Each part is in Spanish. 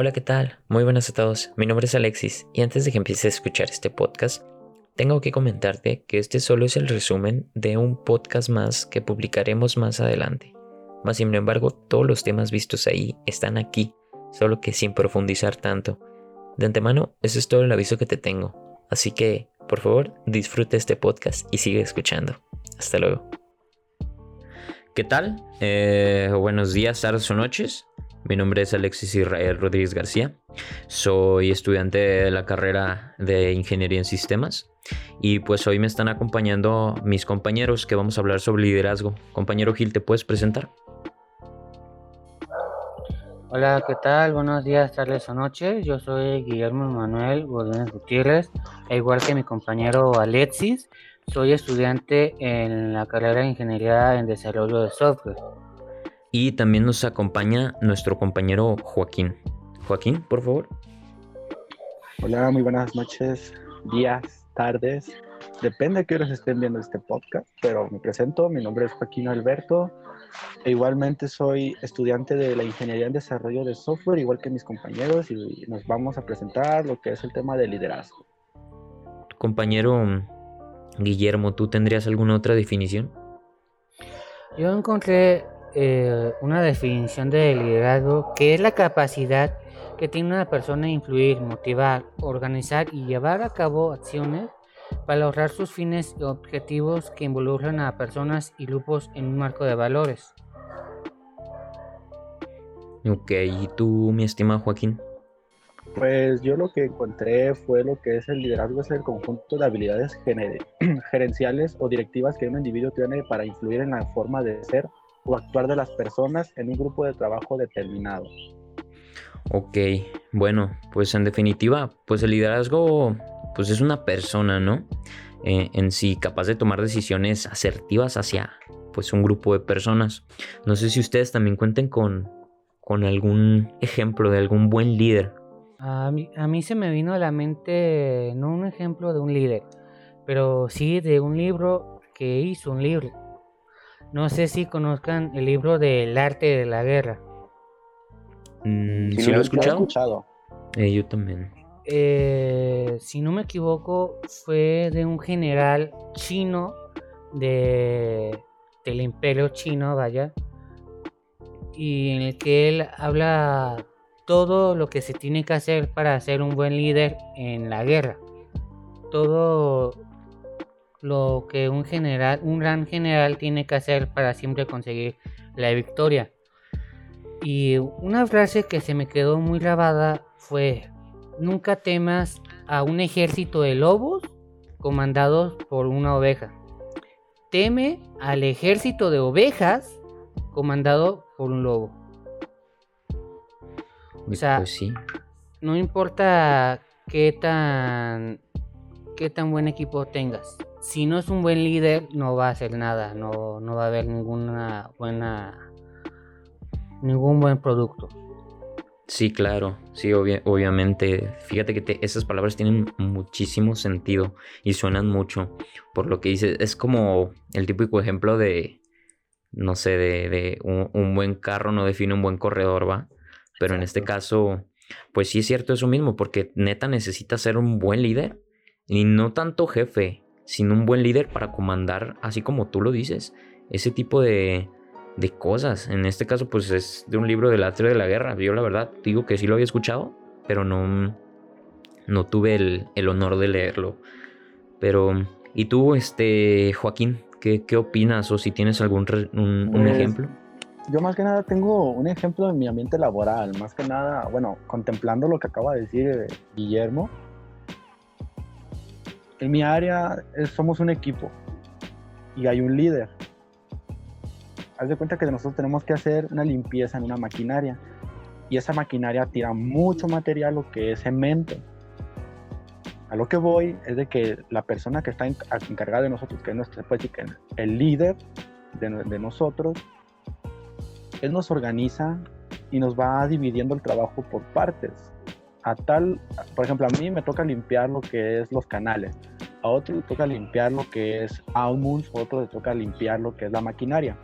Hola, ¿qué tal? Muy buenas a todos. Mi nombre es Alexis y antes de que empieces a escuchar este podcast, tengo que comentarte que este solo es el resumen de un podcast más que publicaremos más adelante. Más sin embargo, todos los temas vistos ahí están aquí, solo que sin profundizar tanto. De antemano, eso es todo el aviso que te tengo. Así que, por favor, disfruta este podcast y sigue escuchando. Hasta luego. ¿Qué tal? Eh, buenos días, tardes o noches. Mi nombre es Alexis Israel Rodríguez García. Soy estudiante de la carrera de Ingeniería en Sistemas. Y pues hoy me están acompañando mis compañeros que vamos a hablar sobre liderazgo. Compañero Gil, ¿te puedes presentar? Hola, ¿qué tal? Buenos días, tardes o noches. Yo soy Guillermo Manuel Godínez Gutiérrez, e igual que mi compañero Alexis, soy estudiante en la carrera de Ingeniería en Desarrollo de Software. Y también nos acompaña nuestro compañero Joaquín. Joaquín, por favor. Hola, muy buenas noches, días, tardes. Depende de qué horas estén viendo este podcast, pero me presento. Mi nombre es Joaquín Alberto. E igualmente soy estudiante de la Ingeniería en Desarrollo de Software, igual que mis compañeros, y nos vamos a presentar lo que es el tema de liderazgo. Compañero Guillermo, ¿tú tendrías alguna otra definición? Yo encontré eh, una definición de liderazgo que es la capacidad que tiene una persona de influir, motivar, organizar y llevar a cabo acciones para lograr sus fines y objetivos que involucran a personas y grupos en un marco de valores. Ok, ¿y tú, mi estimado Joaquín? Pues yo lo que encontré fue lo que es el liderazgo, es el conjunto de habilidades gerenciales o directivas que un individuo tiene para influir en la forma de ser o actuar de las personas en un grupo de trabajo determinado. Ok, bueno, pues en definitiva, pues el liderazgo pues es una persona, ¿no? Eh, en sí capaz de tomar decisiones asertivas hacia pues un grupo de personas. No sé si ustedes también cuenten con, con algún ejemplo de algún buen líder a mí, se me vino a la mente no un ejemplo de un líder, pero sí de un libro que hizo un libro. No sé si conozcan el libro del arte de la guerra. Mm, ¿Sí, lo he escuchado? Eh, yo también. Eh, si no me equivoco, fue de un general chino de, del imperio chino, vaya, y en el que él habla todo lo que se tiene que hacer para ser un buen líder en la guerra. Todo lo que un general, un gran general tiene que hacer para siempre conseguir la victoria. Y una frase que se me quedó muy grabada fue, nunca temas a un ejército de lobos comandados por una oveja. Teme al ejército de ovejas comandado por un lobo. O sea, pues sí. no importa qué tan qué tan buen equipo tengas. Si no es un buen líder, no va a hacer nada, no, no va a haber ninguna buena ningún buen producto. Sí, claro, sí, obviamente. Fíjate que esas palabras tienen muchísimo sentido y suenan mucho. Por lo que dices, es como el típico ejemplo de, no sé, de, un, un, buen carro no define un buen corredor, ¿va? Pero en este caso, pues sí es cierto eso mismo, porque neta necesita ser un buen líder y no tanto jefe, sino un buen líder para comandar, así como tú lo dices, ese tipo de, de cosas. En este caso, pues es de un libro del arte de la guerra. Yo la verdad digo que sí lo había escuchado, pero no, no tuve el, honor de leerlo. Pero, ¿y tú, este, Joaquín, qué, qué opinas o si tienes algún un, pues, ejemplo? yo más que nada tengo un ejemplo en mi ambiente laboral, más que nada, bueno, contemplando lo que acaba de decir eh, Guillermo. En mi área somos un equipo y hay un líder. Haz de cuenta que nosotros tenemos que hacer una limpieza en una maquinaria y esa maquinaria tira mucho material, lo que es cemento. A lo que voy es de que la persona que está encargada de nosotros, que es nuestro, pues, el líder de, de nosotros, él nos organiza y nos va dividiendo el trabajo por partes. A tal, por ejemplo, a mí me toca limpiar lo que es los canales, a otro le toca limpiar lo que es Almuns, a otro le toca limpiar lo que es la maquinaria.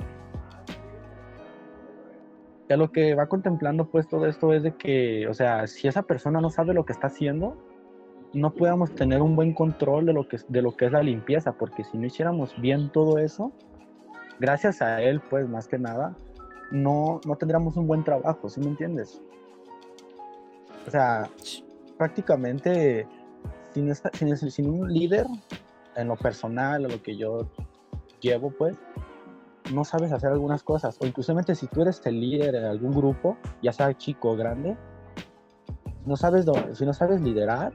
Y a lo que va contemplando pues todo esto es de que, o sea, si esa persona no sabe lo que está haciendo, no podamos tener un buen control de lo que, de lo que es la limpieza, porque si no hiciéramos bien todo eso, gracias a él, pues más que nada, no, no tendríamos un buen trabajo, ¿sí me entiendes? O sea, prácticamente sin, un líder, en lo personal, a lo que yo llevo, pues, no sabes hacer algunas cosas. O inclusivamente si tú eres el líder en algún grupo, ya sea chico o grande, no sabes si no sabes liderar,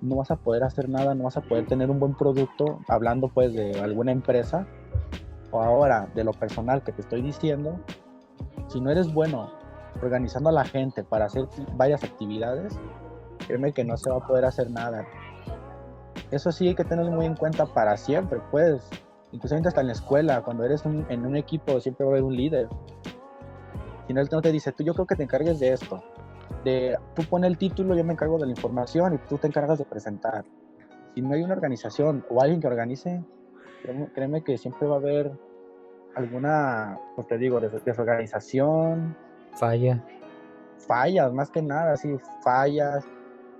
no vas a poder hacer nada, no vas a poder tener un buen producto, hablando pues de alguna empresa, o ahora de lo personal que te estoy diciendo, si no eres bueno organizando a la gente para hacer varias actividades, créeme que no se va a poder hacer nada. Eso sí hay que tenerlo muy en cuenta para siempre, pues. Incluso hasta en la escuela, cuando eres en un equipo, siempre va a haber un líder. Si no, él no te dice, tú yo creo que te encargues de esto. De, tú pones el título, yo me encargo de la información y tú te encargas de presentar. Si no hay una organización o alguien que organice, créeme, que siempre va a haber alguna, pues te digo, desorganización. Falla. Fallas, más que nada, sí, fallas.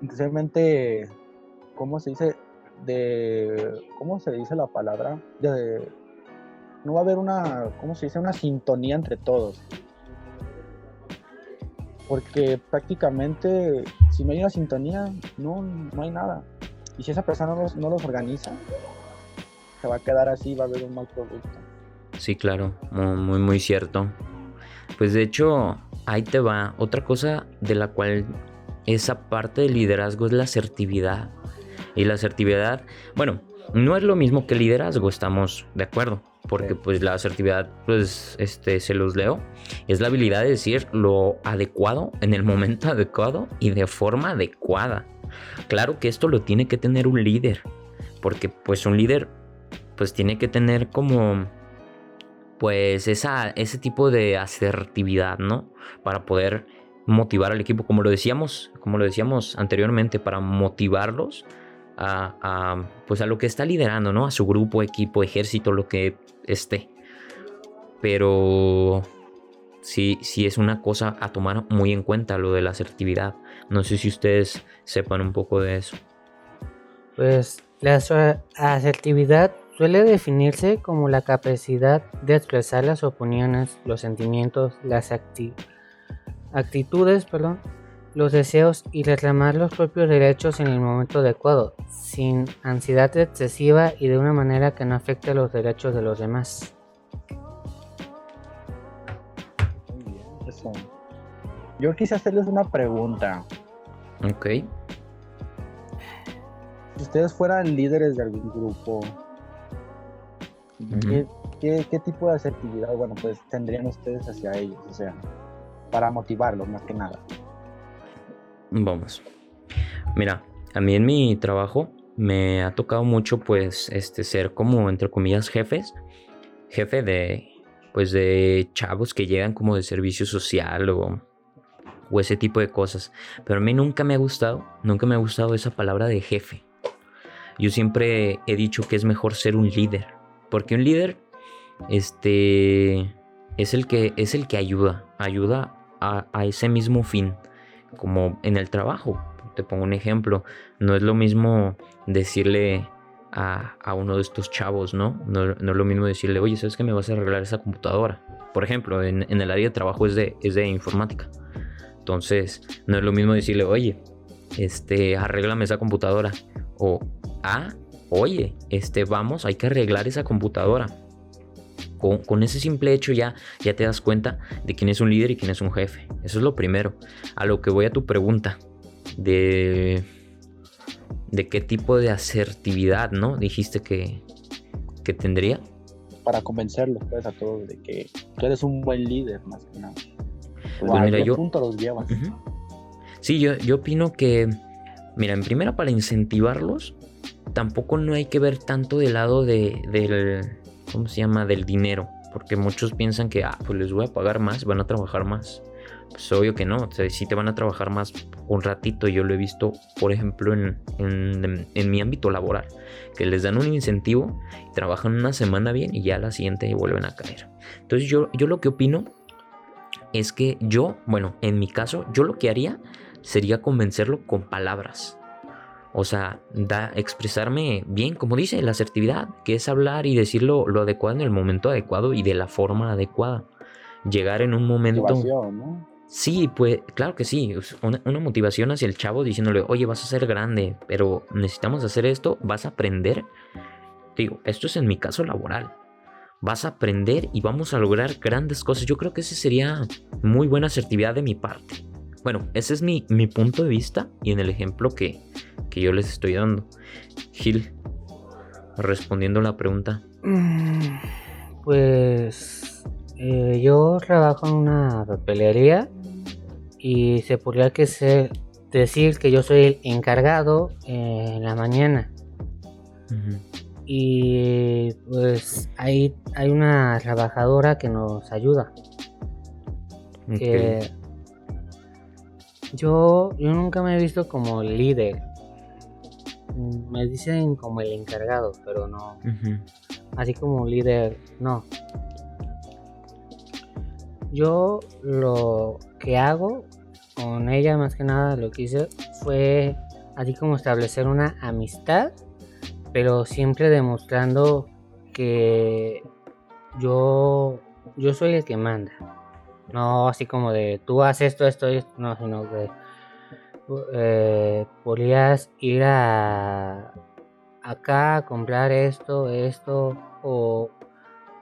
Inclusive, ¿cómo se dice? de, ¿cómo se dice la palabra? De, no va a haber una, ¿cómo se dice? Una sintonía entre todos. Porque prácticamente, si no hay una sintonía, no, no hay nada. Y si esa persona no los, no los organiza, se va a quedar así, va a haber un mal producto. Sí, claro, muy, muy cierto. Pues de hecho, ahí te va. Otra cosa de la cual esa parte del liderazgo es la asertividad. Y la asertividad, bueno, no es lo mismo que liderazgo, estamos de acuerdo. Porque pues la asertividad, pues este, se los leo, es la habilidad de decir lo adecuado en el momento adecuado y de forma adecuada. Claro que esto lo tiene que tener un líder, porque pues un líder pues tiene que tener como pues esa, ese tipo de asertividad, ¿no? Para poder motivar al equipo, como lo decíamos, como lo decíamos anteriormente, para motivarlos a, pues a lo que está liderando, ¿no? A su grupo, equipo, ejército, lo que esté. Pero sí, sí es una cosa a tomar muy en cuenta lo de la asertividad. No sé si ustedes sepan un poco de eso. Pues la asertividad suele definirse como la capacidad de expresar las opiniones, los sentimientos, las actitudes, perdón, los deseos y reclamar los propios derechos en el momento adecuado, sin ansiedad excesiva y de una manera que no afecte los derechos de los demás. Muy bien, eso. Yo quise hacerles una pregunta. Ok. Si ustedes fueran líderes de algún grupo, ¿qué, qué tipo de asertividad, bueno, pues tendrían ustedes hacia ellos? O sea, para motivarlos más que nada. Vamos. Mira, a mí en mi trabajo me ha tocado mucho pues este ser como entre comillas jefes, jefe de pues de chavos que llegan como de servicio social o, o ese tipo de cosas. Pero a mí nunca me ha gustado, nunca me ha gustado esa palabra de jefe. Yo siempre he dicho que es mejor ser un líder, porque un líder este es el que es el que ayuda, ayuda a, a ese mismo fin como en el trabajo. Te pongo un ejemplo, no es lo mismo decirle a, uno de estos chavos, ¿no? ¿no? es lo mismo decirle, oye, ¿sabes que me vas a arreglar esa computadora? Por ejemplo, en, el área de trabajo es de, es de informática. Entonces, no es lo mismo decirle, oye, este, arréglame esa computadora. O, ah, oye, este, vamos, hay que arreglar esa computadora con, ese simple hecho ya, ya te das cuenta de quién es un líder y quién es un jefe. Eso es lo primero. A lo que voy a tu pregunta de, de qué tipo de asertividad, ¿no? Dijiste que, que tendría. Para convencerlos pues, a todos de que tú eres un buen líder, más que nada. Pues mira, yo, los llevas? Sí, yo, yo opino que, mira, en primera para incentivarlos, tampoco no hay que ver tanto del lado de, del, ¿cómo se llama? Del dinero. Porque muchos piensan que, ah, pues les voy a pagar más, van a trabajar más. Pues obvio que no, sí te van a trabajar más un ratito. Yo lo he visto, por ejemplo, en, en, mi ámbito laboral, que les dan un incentivo trabajan una semana bien y ya la siguiente vuelven a caer. Entonces yo, yo lo que opino es que yo, bueno, en mi caso, yo lo que haría sería convencerlo con palabras. O sea, da, expresarme bien, como dice, la asertividad, que es hablar y decirlo lo adecuado en el momento adecuado y de la forma adecuada. Llegar en un momento... Motivación, ¿no? Sí, pues claro que sí. Una, una, motivación hacia el chavo diciéndole, oye, vas a ser grande, pero necesitamos hacer esto, vas a aprender. Digo, esto es en mi caso laboral. Vas a aprender y vamos a lograr grandes cosas. Yo creo que ese sería muy buena asertividad de mi parte. Bueno, ese es mi, mi punto de vista y en el ejemplo que, que yo les estoy dando. Gil, respondiendo a la pregunta. Pues eh, yo trabajo en una papelería y se podría que ser, decir que yo soy el encargado en la mañana. Uh -huh. Y pues ahí hay una trabajadora que nos ayuda. Okay. Que yo, yo nunca me he visto como líder. Me dicen como el encargado, pero no. Uh -huh. Así como líder, no. Yo lo que hago con ella, más que nada, lo que hice fue así como establecer una amistad, pero siempre demostrando que yo, yo soy el que manda. No así como de tú haces esto, esto, esto, no, sino que eh, podrías ir a acá a comprar esto, esto, o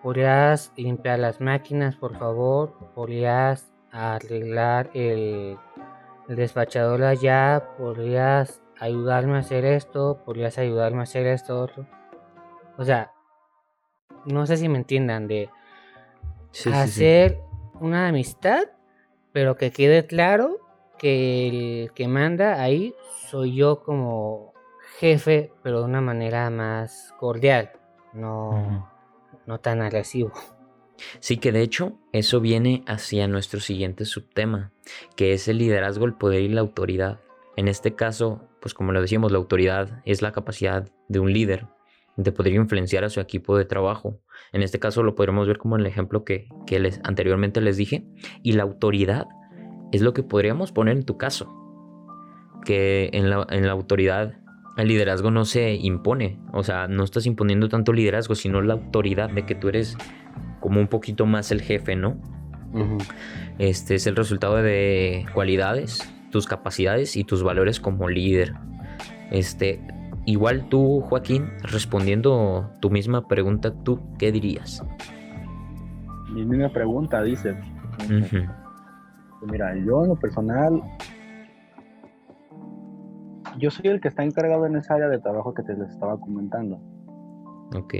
podrías limpiar las máquinas, por favor, podrías arreglar el, el despachador allá, podrías ayudarme a hacer esto, podrías ayudarme a hacer esto otro. O sea, no sé si me entiendan de sí, hacer sí, sí. una amistad, pero que quede claro que el que manda ahí soy yo como jefe, pero de una manera más cordial, no, uh -huh. no tan agresivo. Sí, que de hecho eso viene hacia nuestro siguiente subtema, que es el liderazgo, el poder y la autoridad. En este caso, pues como lo decíamos, la autoridad es la capacidad de un líder de poder influenciar a su equipo de trabajo. En este caso lo podremos ver como en el ejemplo que, que les, anteriormente les dije. Y la autoridad es lo que podríamos poner en tu caso. Que en la, en la autoridad el liderazgo no se impone. O sea, no estás imponiendo tanto liderazgo, sino la autoridad de que tú eres como un poquito más el jefe, ¿no? Uh -huh. Este es el resultado de cualidades, tus capacidades y tus valores como líder. Este, igual tú, Joaquín, respondiendo tu misma pregunta, ¿tú qué dirías? Mi misma pregunta, dice. Uh -huh. Mira, yo en lo personal, yo soy el que está encargado en esa área de trabajo que te les estaba comentando. Ok.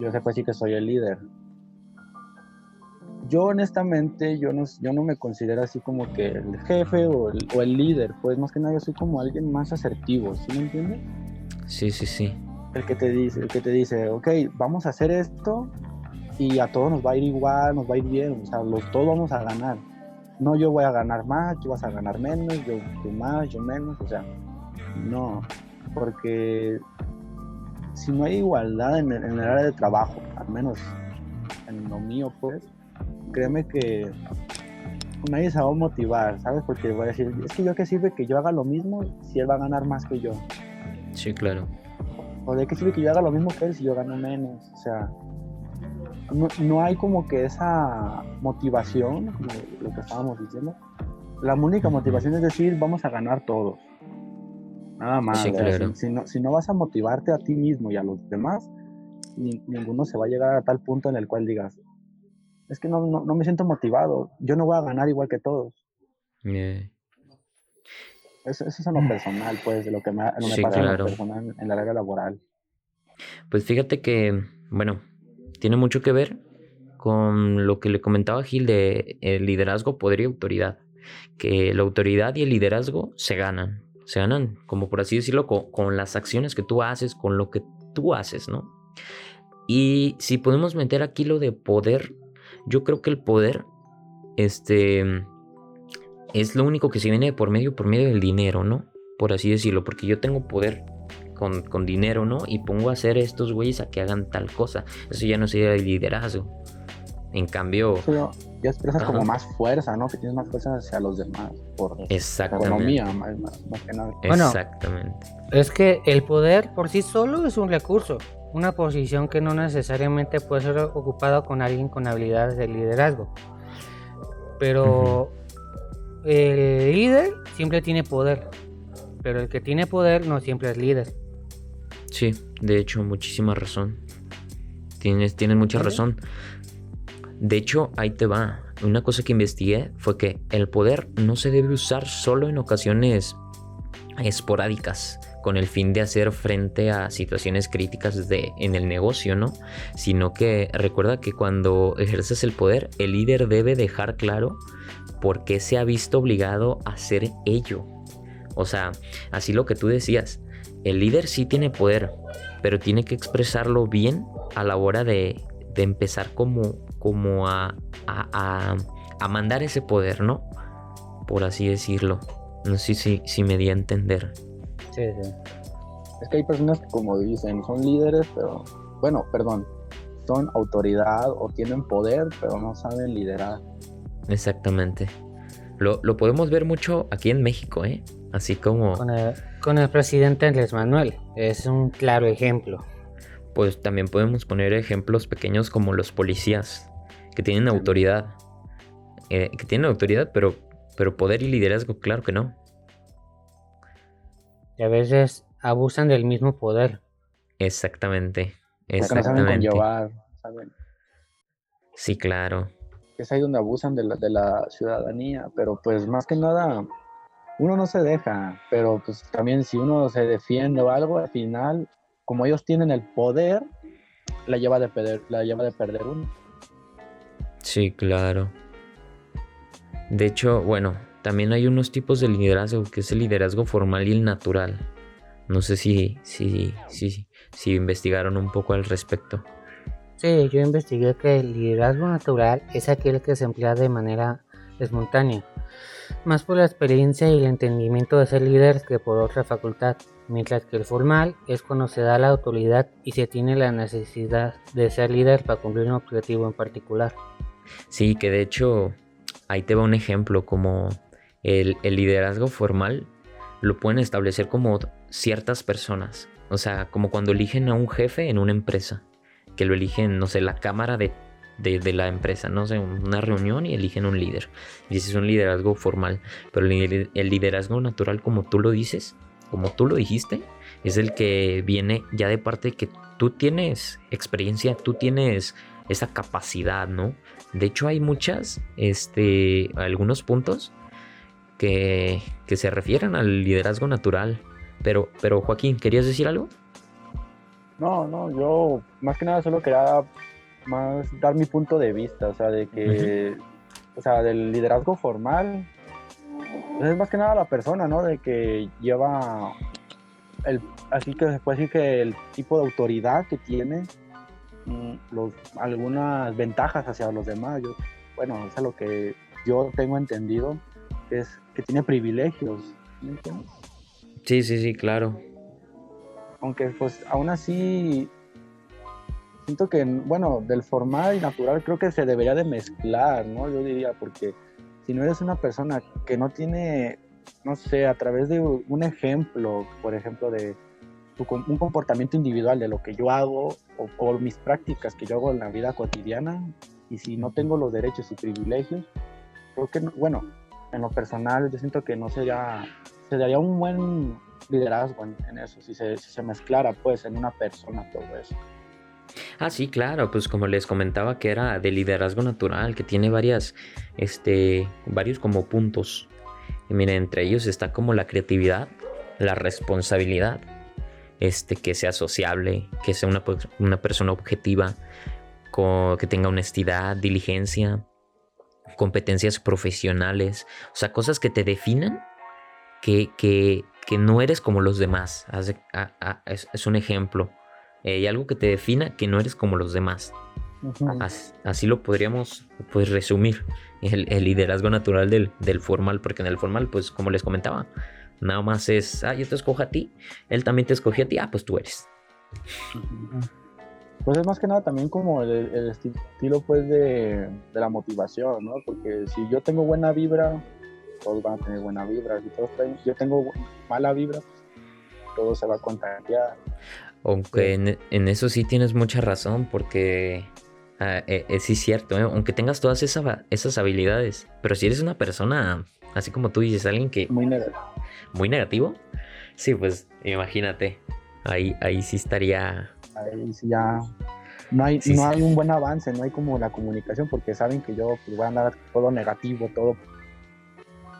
Yo sé pues sí que soy el líder, yo honestamente, yo no, yo no me considero así como que el jefe o el, o el, líder, pues más que nada yo soy como alguien más asertivo, ¿sí me entiendes? Sí, sí, sí. El que te dice, el que te dice, ok, vamos a hacer esto y a todos nos va a ir igual, nos va a ir bien, o sea, los, todos vamos a ganar. No yo voy a ganar más, tú vas a ganar menos, yo tú más, yo menos, o sea, no, porque si no hay igualdad en el, en el área de trabajo, al menos en lo mío, pues, créeme que nadie se va a motivar, ¿sabes? Porque voy a decir, es que yo qué sirve que yo haga lo mismo si él va a ganar más que yo. Sí, claro. O de qué sirve que yo haga lo mismo que él si yo gano menos. O sea, no, no hay como que esa motivación, como lo que estábamos diciendo. La única motivación es decir, vamos a ganar todos. Nada más. Sí, claro. si, si, no, si no vas a motivarte a ti mismo y a los demás, ni, ninguno se va a llegar a tal punto en el cual digas, es que no, no, no, me siento motivado. Yo no voy a ganar igual que todos. Yeah. Eso, eso, es en lo personal, pues, de lo que me, lo sí, me claro. personal en la área laboral. Pues fíjate que, bueno, tiene mucho que ver con lo que le comentaba Gil de el liderazgo, poder y autoridad. Que la autoridad y el liderazgo se ganan. Se ganan, como por así decirlo, con, con las acciones que tú haces, con lo que tú haces, ¿no? Y si podemos meter aquí lo de poder, yo creo que el poder este es lo único que se viene por medio por medio del dinero, ¿no? Por así decirlo, porque yo tengo poder con, con dinero, ¿no? Y pongo a hacer estos güeyes a que hagan tal cosa. Eso ya no sería el liderazgo. En cambio... ya expresas como más fuerza, ¿no? Que tienes más fuerza hacia los demás por economía, más, más, que nada. Exactamente. es que el poder por sí solo es un recurso, una posición que no necesariamente puede ser ocupada con alguien con habilidades de liderazgo. Pero el líder siempre tiene poder, pero el que tiene poder no siempre es líder. Sí, de hecho, muchísima razón. Tienes, tienes mucha razón. De hecho, ahí te va. Una cosa que investigué fue que el poder no se debe usar solo en ocasiones esporádicas con el fin de hacer frente a situaciones críticas de, en el negocio, ¿no? Sino que recuerda que cuando ejerces el poder, el líder debe dejar claro por qué se ha visto obligado a hacer ello. O sea, así lo que tú decías, el líder sí tiene poder, pero tiene que expresarlo bien a la hora de, empezar como, como a, a, a, mandar ese poder, ¿no? Por así decirlo. No sé si, si me di a entender. Sí, sí. Es que hay personas que, como dicen, son líderes, pero, bueno, perdón, son autoridad o tienen poder, pero no saben liderar. Exactamente. Lo, podemos ver mucho aquí en México, ¿eh? Así como... Con el, con el presidente Andrés Manuel, es un claro ejemplo. Pues también podemos poner ejemplos pequeños como los policías, que tienen autoridad. Eh, que tienen autoridad, pero, pero poder y liderazgo, claro que no y a veces abusan del mismo poder. Exactamente. Exactamente. Sí, claro. Es ahí donde abusan de la, de la ciudadanía, pero pues más que nada, uno no se deja, pero pues también si uno se defiende o algo, al final, como ellos tienen el poder, la lleva de perder, la lleva de perder uno. Sí, claro. De hecho, bueno, también hay unos tipos de liderazgo, que es el liderazgo formal y el natural. No sé si, si, si, si investigaron un poco al respecto. Sí, yo investigué que el liderazgo natural es aquel que se emplea de manera espontánea, más por la experiencia y el entendimiento de ser líder que por otra facultad, mientras que el formal es cuando se da la autoridad y se tiene la necesidad de ser líder para cumplir un objetivo en particular. Sí, que de hecho ahí te va un ejemplo como el, liderazgo formal lo pueden establecer como ciertas personas. O sea, como cuando eligen a un jefe en una empresa, que lo eligen, no sé, la cámara de, la empresa, no sé, una reunión y eligen un líder. Y ese es un liderazgo formal. Pero el, liderazgo natural, como tú lo dices, como tú lo dijiste, es el que viene ya de parte de que tú tienes experiencia, tú tienes esa capacidad, ¿no? De hecho, hay muchas, este, algunos puntos que, se refieren al liderazgo natural. Pero, pero Joaquín, ¿querías decir algo? No, no, yo más que nada solo quería más dar mi punto de vista, o sea, de que, o sea, del liderazgo formal, pues es más que nada la persona, ¿no? De que lleva, el, así que se puede decir que el tipo de autoridad que tiene, mm, los, algunas ventajas hacia los demás, yo, bueno, es lo que yo tengo entendido, es que tiene privilegios. Sí, sí, sí, claro. Aunque pues aún así siento que, bueno, del formal y natural creo que se debería de mezclar, ¿no? Yo diría, porque si no eres una persona que no tiene, no sé, a través de un ejemplo, por ejemplo, de un comportamiento individual de lo que yo hago o, mis prácticas que yo hago en la vida cotidiana, y si no tengo los derechos y privilegios, creo que, bueno, en lo personal, yo siento que no sería, se daría un buen liderazgo en, eso, si se, si se, mezclara pues en una persona todo eso. Ah, sí, claro, pues como les comentaba que era de liderazgo natural, que tiene varias, este, varios como puntos. Y miren, entre ellos está como la creatividad, la responsabilidad, este, que sea sociable, que sea una, una persona objetiva, que tenga honestidad, diligencia, competencias profesionales, o sea, cosas que te definan, que, que, que no eres como los demás. es, un ejemplo. Eh, y algo que te defina que no eres como los demás. así, lo podríamos pues, resumir. El, liderazgo natural del, del, formal, porque en el formal, pues como les comentaba, nada más es, ah, yo te escojo a ti, él también te escogió a ti, ah, pues tú eres. Pues es más que nada también como el, el estilo pues de, de, la motivación, ¿no? Porque si yo tengo buena vibra, todos van a tener buena vibra. Si todos traen, yo tengo mala vibra, todo se va a contagiar. Aunque en, en, eso sí tienes mucha razón, porque uh, eh, eh, sí es cierto, ¿eh? aunque tengas todas esa, esas habilidades, pero si eres una persona, así como tú dices, alguien que... Muy negativo. Muy negativo, sí, pues imagínate, ahí, ahí sí estaría... Ahí sí ya... No hay, sí, no sí. hay un buen avance, no hay como la comunicación, porque saben que yo pues, voy a andar todo negativo, todo...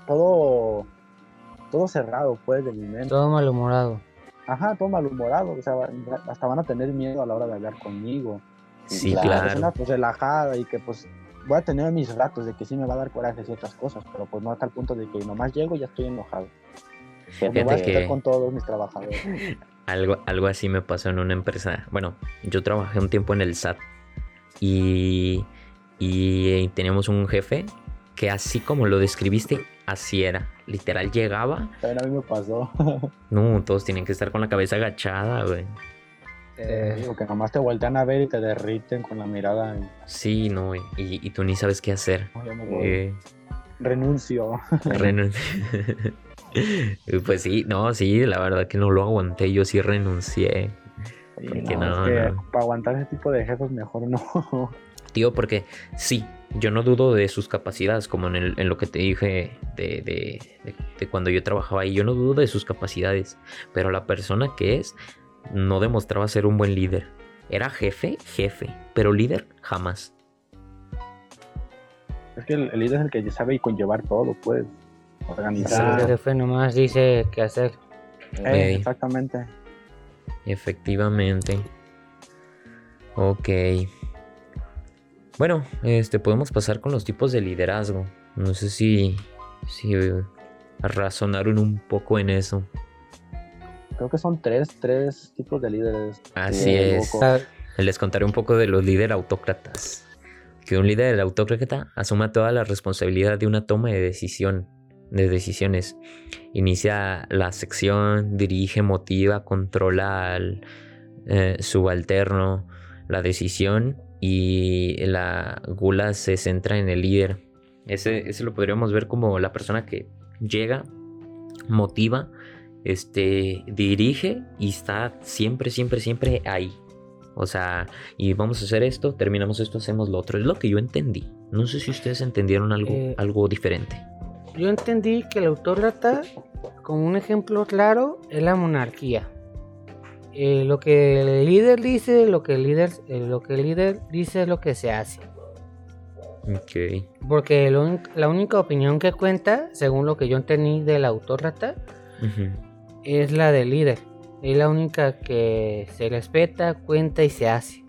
Todo... Todo cerrado, pues, de mi mente. Todo malhumorado. Ajá, todo malhumorado, o sea, hasta van a tener miedo a la hora de hablar conmigo. Sí, la claro. persona pues relajada y que pues voy a tener mis ratos de que sí me va a dar coraje ciertas cosas, pero pues no hasta el punto de que nomás llego y ya estoy enojado. Porque voy a estar que... con todos mis trabajadores. Algo, algo así me pasó en una empresa. Bueno, yo trabajé un tiempo en el SAT y, y teníamos un jefe que así como lo describiste, así era. Literal llegaba. También a mí me pasó. no, todos tienen que estar con la cabeza agachada, güey. Eh, que nomás te voltean a ver y te derriten con la mirada. Y... Sí, no, y, y, tú ni sabes qué hacer. No, eh... Renuncio. Renuncio. pues sí, no, sí, la verdad que no lo aguanté, yo sí renuncié. Sí, porque no, es que no. para aguantar ese tipo de jefes mejor no. Tío, porque sí, yo no dudo de sus capacidades, como en, el, en lo que te dije de, de, de, de, cuando yo trabajaba ahí, yo no dudo de sus capacidades, pero la persona que es no demostraba ser un buen líder. Era jefe, jefe, pero líder jamás. Es que el, el líder es el que sabe conllevar todo, pues, organizar. El jefe nomás dice qué hacer. Eh, exactamente. Efectivamente. Ok. Bueno, este podemos pasar con los tipos de liderazgo. No sé si, si razonaron un poco en eso. Creo que son tres, tres tipos de líderes. Así es. Les contaré un poco de los líderes autócratas. Que un líder autócrata asuma toda la responsabilidad de una toma de decisión, de decisiones. Inicia la sección, dirige, motiva, controla al eh, subalterno, la decisión y la gula se centra en el líder. Ese, ese lo podríamos ver como la persona que llega, motiva, este, dirige y está siempre, siempre, siempre ahí. O sea, y vamos a hacer esto, terminamos esto, hacemos lo otro. Es lo que yo entendí. No sé si ustedes entendieron algo, eh, algo diferente. Yo entendí que el autócrata, como un ejemplo claro, es la monarquía. Eh, lo que el líder dice, lo que el líder, eh, lo que el líder dice es lo que se hace. Ok. Porque lo, la única opinión que cuenta, según lo que yo entendí del autócrata, uh -huh. es la del líder. Es la única que se respeta, cuenta y se hace.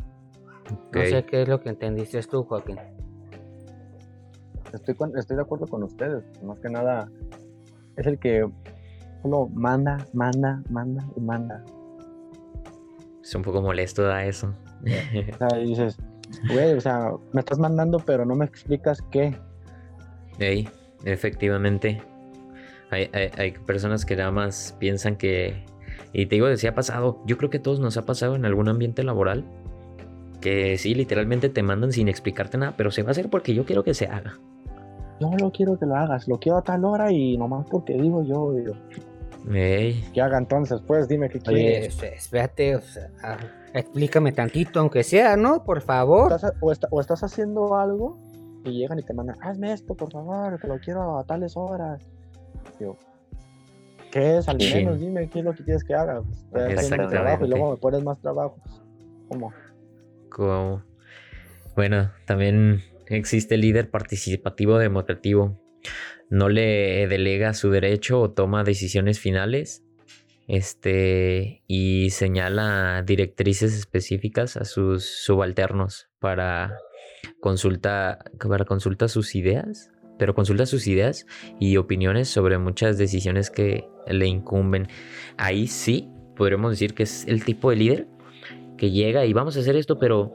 Okay. No sé qué es lo que entendiste tú, Joaquín. Estoy, con, estoy de acuerdo con ustedes. Más que nada, es el que solo manda, manda, manda y manda. Es un poco molesto da eso. o sea, dices, güey, o sea, me estás mandando, pero no me explicas qué. Hey, efectivamente. Hay, hay, hay, personas que nada más piensan que. Y te digo, si ha pasado. Yo creo que a todos nos ha pasado en algún ambiente laboral. Que sí, literalmente te mandan sin explicarte nada, pero se va a hacer porque yo quiero que se haga. Yo no quiero que lo hagas, lo quiero a tal hora y nomás porque digo yo. yo. Hey. Que haga entonces, pues dime qué quieres. Oye, espérate, o sea, explícame tantito, aunque sea, ¿no? Por favor. ¿Estás, o, está, o, estás haciendo algo y llegan y te mandan, hazme esto, por favor, que lo quiero a tales horas. Yo, ¿qué es? Al menos sí. dime qué es lo que quieres que haga. Pues, trabajo y luego me pones más trabajo. ¿Cómo? ¿Cómo? Bueno, también existe el líder participativo demostrativo no le delega su derecho o toma decisiones finales este, y señala directrices específicas a sus subalternos para consulta, para consulta sus ideas, pero consulta sus ideas y opiniones sobre muchas decisiones que le incumben. Ahí sí podremos decir que es el tipo de líder que llega y vamos a hacer esto, pero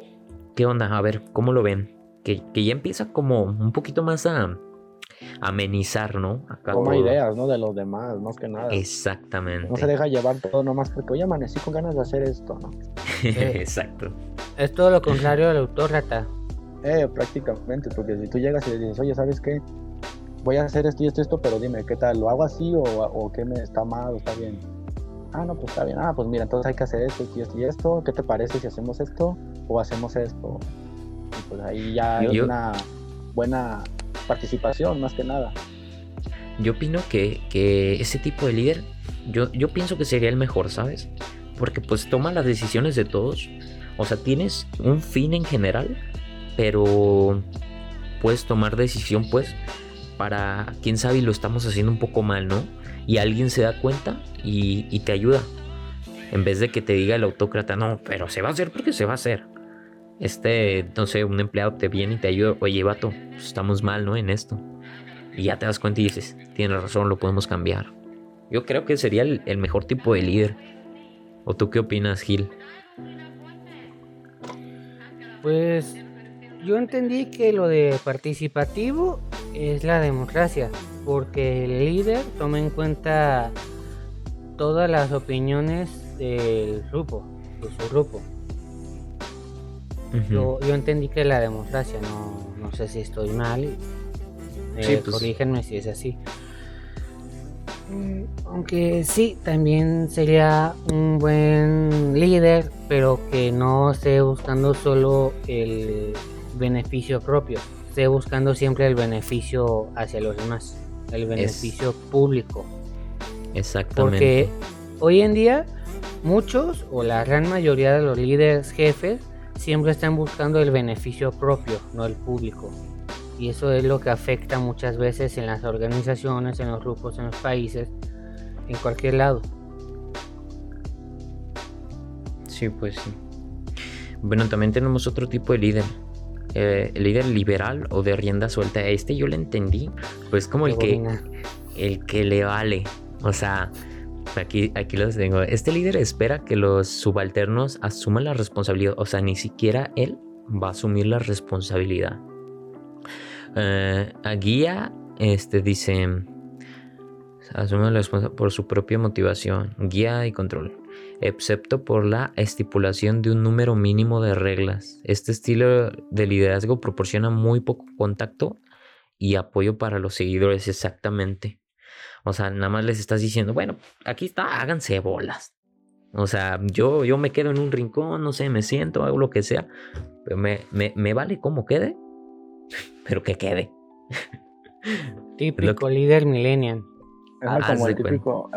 ¿qué onda? A ver, ¿cómo lo ven? Que, que ya empieza como un poquito más a amenizar, ¿no? Acá Toma ideas, ¿no? De los demás, más que nada. Exactamente. No se deja llevar todo nomás porque hoy amanecí con ganas de hacer esto, ¿no? Exacto. Es todo lo contrario del autócrata. Eh, prácticamente, porque si tú llegas y le dices, oye, ¿sabes qué? Voy a hacer esto y esto y esto, pero dime, ¿qué tal? ¿Lo hago así o, o qué me está mal o está bien? Ah, no, pues está bien. Ah, pues mira, entonces hay que hacer esto y esto y esto. ¿Qué te parece si hacemos esto o hacemos esto? Y pues ahí ya es una buena participación, más que nada. Yo opino que, que ese tipo de líder, yo, yo pienso que sería el mejor, ¿sabes? Porque pues toma las decisiones de todos. O sea, tienes un fin en general, pero puedes tomar decisión pues para, quién sabe, y lo estamos haciendo un poco mal, ¿no? Y alguien se da cuenta y, te ayuda. En vez de que te diga el autócrata, no, pero se va a hacer porque se va a hacer. Este, no sé, un empleado te viene y te ayuda, oye, vato, pues, estamos mal, ¿no? En esto. Y ya te das cuenta y dices, tienes razón, lo podemos cambiar. Yo creo que sería el, el mejor tipo de líder. ¿O tú qué opinas, Gil? Pues yo entendí que lo de participativo es la democracia, porque el líder toma en cuenta todas las opiniones del grupo, de su grupo. Yo, entendí que la democracia, no, sé si estoy mal, eh, pues. corrígenme si es así. Mm, aunque sí, también sería un buen líder, pero que no esté buscando solo el beneficio propio, esté buscando siempre el beneficio hacia los demás, el beneficio público. Exactamente. Porque hoy en día muchos o la gran mayoría de los líderes jefes siempre están buscando el beneficio propio, no el público. Y eso es lo que afecta muchas veces en las organizaciones, en los grupos, en los países, en cualquier lado. Sí, pues sí. Bueno, también tenemos otro tipo de líder, eh, el líder liberal o de rienda suelta. Este yo le entendí, pues como el que, el que le vale. O sea, aquí, aquí los tengo. Este líder espera que los subalternos asuman la responsabilidad. O sea, ni siquiera él va a asumir la responsabilidad. Eh, a guía, este dice, asume la responsabilidad por su propia motivación, guía y control excepto por la estipulación de un número mínimo de reglas. Este estilo de liderazgo proporciona muy poco contacto y apoyo para los seguidores, exactamente. O sea, nada más les estás diciendo, bueno, aquí está, háganse bolas. O sea, yo, yo me quedo en un rincón, no sé, me siento, hago lo que sea. Pero me, me, vale como quede, pero que quede. Típico líder millennial. Es como el típico,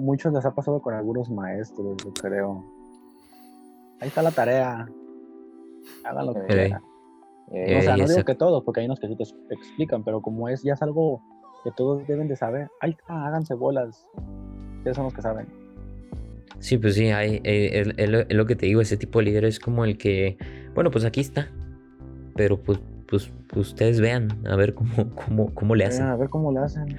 muchos les ha pasado con algunos maestros, yo creo. Ahí está la tarea. Hagan lo que quieran. Eh, o sea, no digo que todos, porque hay unos que sí te explican, pero como es ya es algo que todos deben de saber, ahí está, háganse bolas. Ustedes son los que saben. Sí, pues sí, hay, eh, es, lo que te digo, ese tipo de líder es como el que, bueno, pues aquí está, pero pues, pues, pues ustedes vean, a ver cómo, cómo, cómo le hacen. A ver cómo le hacen.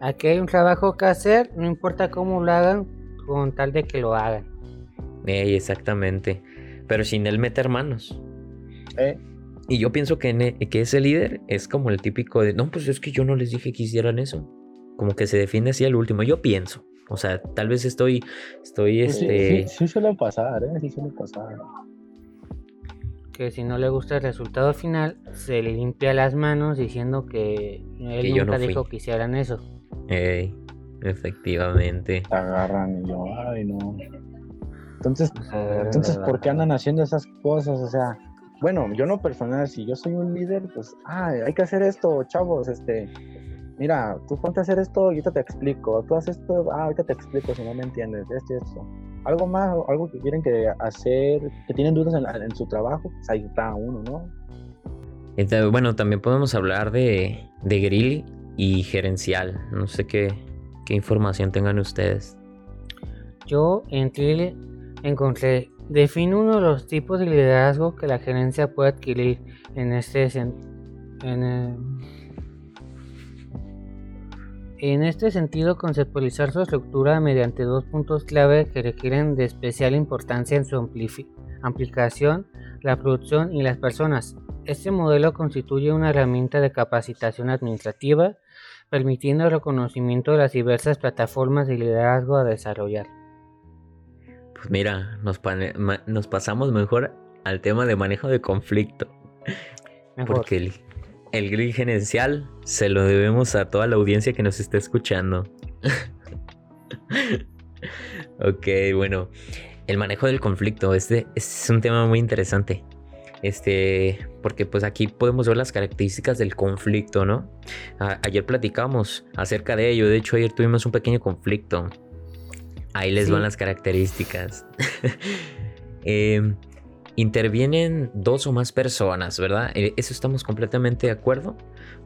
Aquí hay un trabajo que hacer, no importa cómo lo hagan, con tal de que lo hagan. exactamente. Pero sin él meter manos. Eh. Y yo pienso que, e, que ese líder es como el típico de, no, pues es que yo no les dije que hicieran eso. Como que se defiende así al último. Yo pienso. O sea, tal vez estoy, estoy, este... Sí, sí, suele pasar, ¿eh? Sí suele pasar. Que si no le gusta el resultado final, se le limpia las manos diciendo que él nunca dijo que hicieran eso efectivamente. Te agarran y yo, ay, no. Entonces, entonces, ¿por qué andan haciendo esas cosas? O sea, bueno, yo no personal, si yo soy un líder, pues, ay, hay que hacer esto, chavos, este, mira, tú ponte a hacer esto y ahorita te explico, tú haces esto, ah, ahorita te explico si no me entiendes, esto y esto. Algo más, algo que quieren que hacer, que tienen dudas en, su trabajo, pues ahí está uno, ¿no? bueno, también podemos hablar de, de Grilly, y gerencial. No sé qué, información tengan ustedes. Yo en encontré, define uno de los tipos de liderazgo que la gerencia puede adquirir en este en, en este sentido, conceptualizar su estructura mediante dos puntos clave que requieren de especial importancia en su aplicación, la producción y las personas. Este modelo constituye una herramienta de capacitación administrativa, permitiendo el reconocimiento de las diversas plataformas de liderazgo a desarrollar. Pues mira, nos, nos pasamos mejor al tema de manejo de conflicto. Porque el, el grid gerencial se lo debemos a toda la audiencia que nos está escuchando. ok, bueno. El manejo del conflicto, este, es un tema muy interesante. Este, porque pues aquí podemos ver las características del conflicto, ¿no? ayer platicamos acerca de ello, de hecho ayer tuvimos un pequeño conflicto. Ahí les van las características. eh, intervienen dos o más personas, ¿verdad? Eh, eso estamos completamente de acuerdo,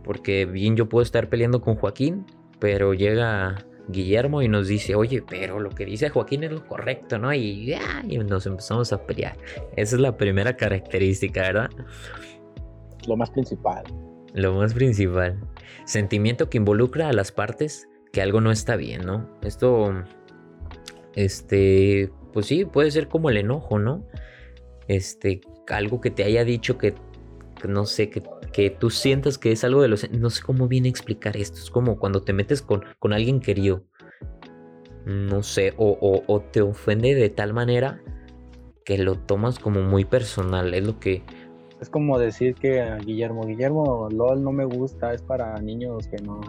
porque bien yo puedo estar peleando con Joaquín, pero llega Guillermo y nos dice, oye, pero lo que dice Joaquín es lo correcto, ¿no? Y, ya, y nos empezamos a pelear. Esa es la primera característica, ¿verdad? Lo más principal. Lo más principal. Sentimiento que involucra a las partes que algo no está bien, ¿no? Esto, este, pues sí, puede ser como el enojo, ¿no? este, algo que te haya dicho que, no sé, que, que, tú sientas que es algo de los... No sé cómo viene a explicar esto. Es como cuando te metes con, con alguien querido. No sé, o, o, te ofende de tal manera que lo tomas como muy personal. Es lo que... Es como decir que a Guillermo, Guillermo, LOL no me gusta, es para niños que no,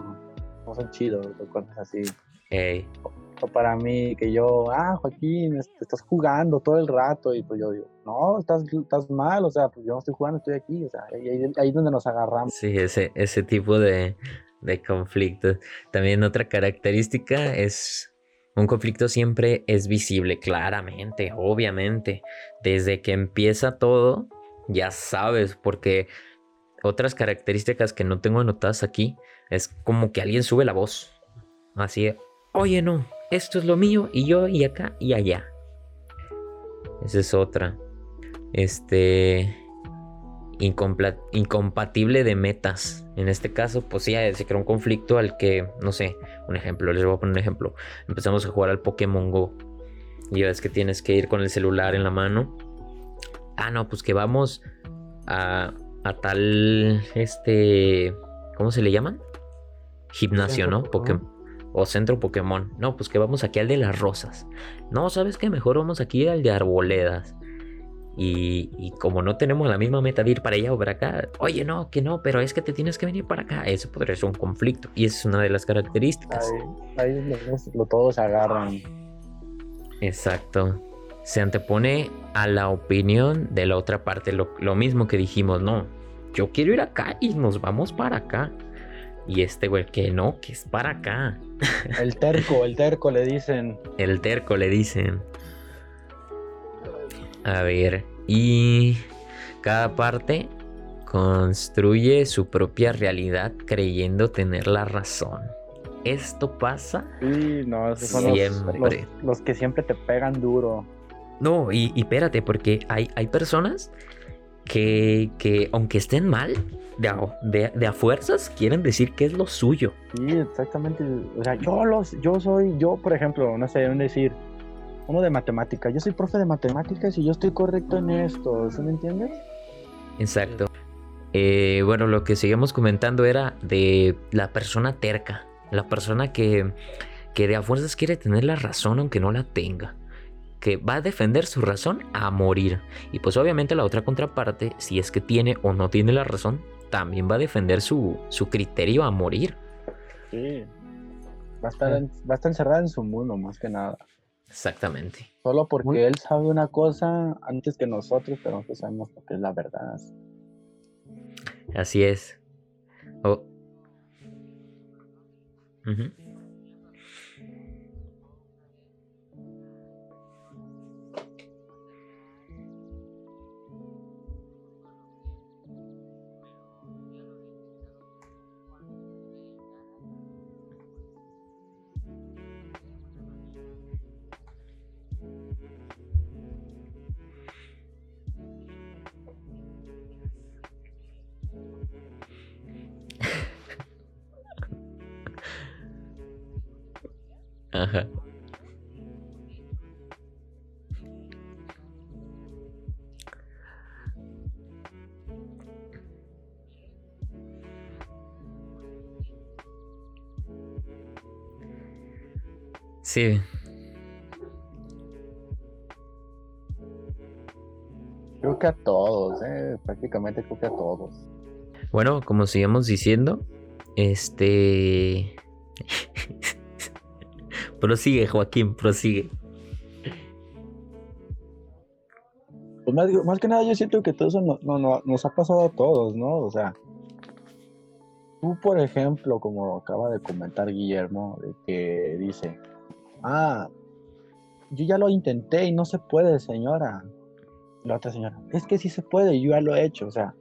no son chidos o cosas así para mí que yo, ah, Joaquín, estás jugando todo el rato y pues yo digo, no, estás, estás mal, o sea, pues yo no estoy jugando, estoy aquí, o sea, ahí, es donde nos agarramos. Sí, ese, ese tipo de, de conflictos. También otra característica es un conflicto siempre es visible, claramente, obviamente. Desde que empieza todo, ya sabes, porque otras características que no tengo anotadas aquí es como que alguien sube la voz. Así, oye, no, esto es lo mío y yo y acá y allá. Esa es otra. Este incompatible de metas. En este caso, pues sí, se creó un conflicto al que, no sé, un ejemplo, les voy a poner un ejemplo. Empezamos a jugar al Pokémon Go. Y ves que tienes que ir con el celular en la mano. Ah, no, pues que vamos a, a tal, este, ¿cómo se le llaman? Gimnasio, ¿no? Pokémon o centro Pokémon. No, pues que vamos aquí al de las rosas. No, ¿sabes qué? Mejor vamos aquí al de arboledas. Y, como no tenemos la misma meta de ir para allá o para acá, oye, no, que no, pero es que te tienes que venir para acá. Eso podría ser un conflicto. Y esa es una de las características. Ahí, ahí lo, todos agarran. Exacto. Se antepone a la opinión de la otra parte. Lo, lo mismo que dijimos, no. Yo quiero ir acá y nos vamos para acá. Y este güey, que no, que es para acá. El terco, el terco le dicen. El terco le dicen. A ver, y cada parte construye su propia realidad creyendo tener la razón. Esto pasa sí, no, son siempre. Los, que siempre te pegan duro. No, y, y espérate, porque hay, hay personas que, que aunque estén mal, de a, fuerzas quieren decir que es lo suyo. Sí, exactamente. O sea, yo, los, yo soy, yo por ejemplo, no sé, un decir, uno de matemáticas, yo soy profe de matemáticas y yo estoy correcto en esto, ¿sí me entiendes? Exacto. Eh, bueno, lo que seguimos comentando era de la persona terca, la persona que, que de a fuerzas quiere tener la razón aunque no la tenga que va a defender su razón a morir. Y pues obviamente la otra contraparte, si es que tiene o no tiene la razón, también va a defender su, su criterio a morir. Sí. Va a, estar va a estar encerrada en su mundo más que nada. Exactamente. Solo porque él sabe una cosa antes que nosotros, pero nosotros sabemos que es la verdad. Así es. Oh. Ajá. Sí. Creo que a todos, eh, prácticamente creo que a todos. Bueno, como sigamos diciendo, este... prosigue, Joaquín, prosigue. Pues más, que nada yo siento que todo eso no, nos ha pasado a todos, ¿no? O sea, tú por ejemplo, como acaba de comentar Guillermo, de que dice, ah, yo ya lo intenté y no se puede, señora. La otra señora, es que sí se puede, yo ya lo he hecho, o sea,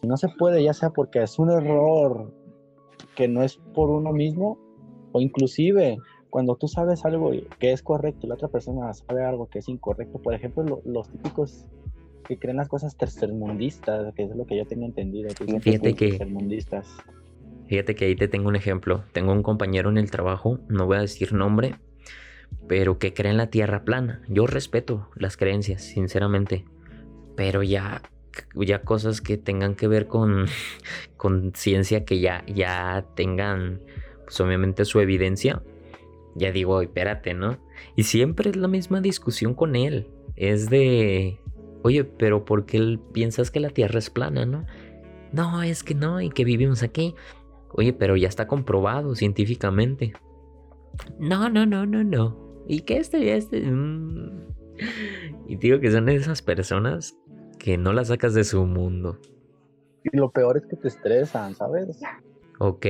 si no se puede, ya sea porque es un error que no es por uno mismo, o inclusive cuando tú sabes algo que es correcto y la otra persona sabe algo que es incorrecto, por ejemplo, los típicos que creen las cosas tercermundistas, que es lo que yo tengo entendido. Que fíjate que, tercermundistas. Fíjate que ahí te tengo un ejemplo. Tengo un compañero en el trabajo, no voy a decir nombre, pero que cree en la tierra plana. Yo respeto las creencias, sinceramente, pero ya ya cosas que tengan que ver con, con ciencia que ya, ya tengan, pues obviamente su evidencia, ya digo, espérate, ¿no? Y siempre es la misma discusión con él. Es de, oye, pero ¿por qué piensas que la Tierra es plana, no? No, es que no, y que vivimos aquí. Oye, pero ya está comprobado científicamente. No, no, no, no, no. ¿Y qué este, este? Mm. Y digo que son esas personas que no las sacas de su mundo. Y lo peor es que te estresan, ¿sabes? Ok,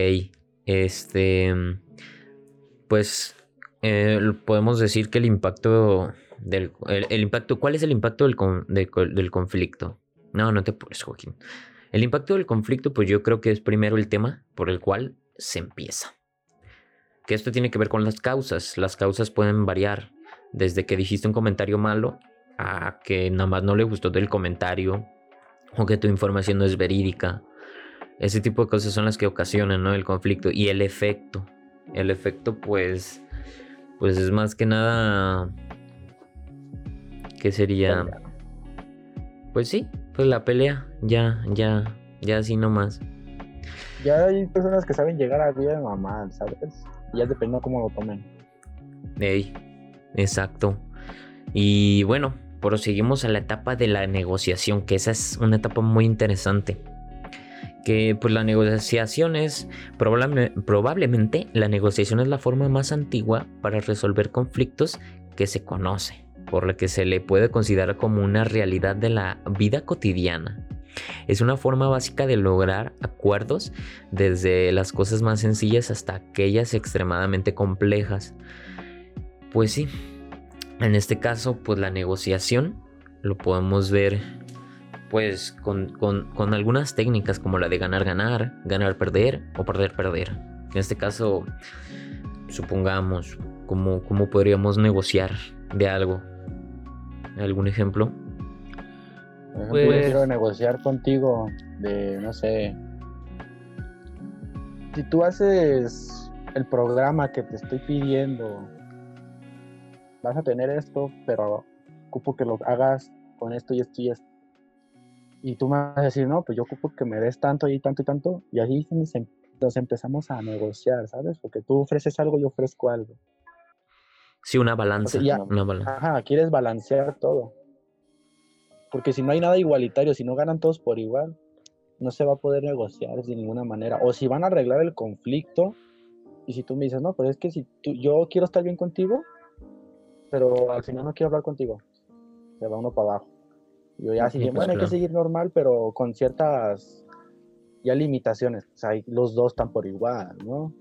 este, pues eh, podemos decir que el impacto del el, impacto, ¿cuál es el impacto del, del conflicto? No, no te puedes, Joaquín. El impacto del conflicto, pues yo creo que es primero el tema por el cual se empieza. Que esto tiene que ver con las causas. Las causas pueden variar desde que dijiste un comentario malo a que nada más no le gustó del comentario o que tu información no es verídica. Ese tipo de cosas son las que ocasionan ¿no? el conflicto y el efecto. El efecto pues pues es más que nada que sería pues sí, pues la pelea ya ya ya así nomás. Ya hay personas que saben llegar a bien o mal, ¿sabes? Ya depende de cómo lo tomen. Exacto. Y bueno, proseguimos a la etapa de la negociación, que esa es una etapa muy interesante. Que pues la negociación es probablemente la negociación es la forma más antigua para resolver conflictos que se conoce, por la que se le puede considerar como una realidad de la vida cotidiana. Es una forma básica de lograr acuerdos desde las cosas más sencillas hasta aquellas extremadamente complejas. Pues sí, en este caso, pues la negociación lo podemos ver pues con, algunas técnicas como la de ganar, ganar, ganar, perder o perder, perder. En este caso, supongamos, ¿cómo, cómo podríamos negociar de algo? ¿Algún ejemplo? Pues... quiero negociar contigo de, no sé, si tú haces el programa que te estoy pidiendo vas a tener esto, pero ocupo que lo hagas con esto y esto y esto. Y tú me vas a decir, no, pues yo ocupo que me des tanto y tanto y tanto. Y ahí nos empezamos a negociar, ¿sabes? Porque tú ofreces algo, y yo ofrezco algo. Sí, una balanza. una balanza. Ajá, quieres balancear todo. Porque si no hay nada igualitario, si no ganan todos por igual, no se va a poder negociar de ninguna manera. O si van a arreglar el conflicto, y si tú me dices, no, pues es que si tú, yo quiero estar bien contigo, pero al final no quiero hablar contigo. Se va uno para abajo. Yo ya sí, bueno, hay que seguir normal, pero con ciertas ya limitaciones. O sea, los dos están por igual, ¿no?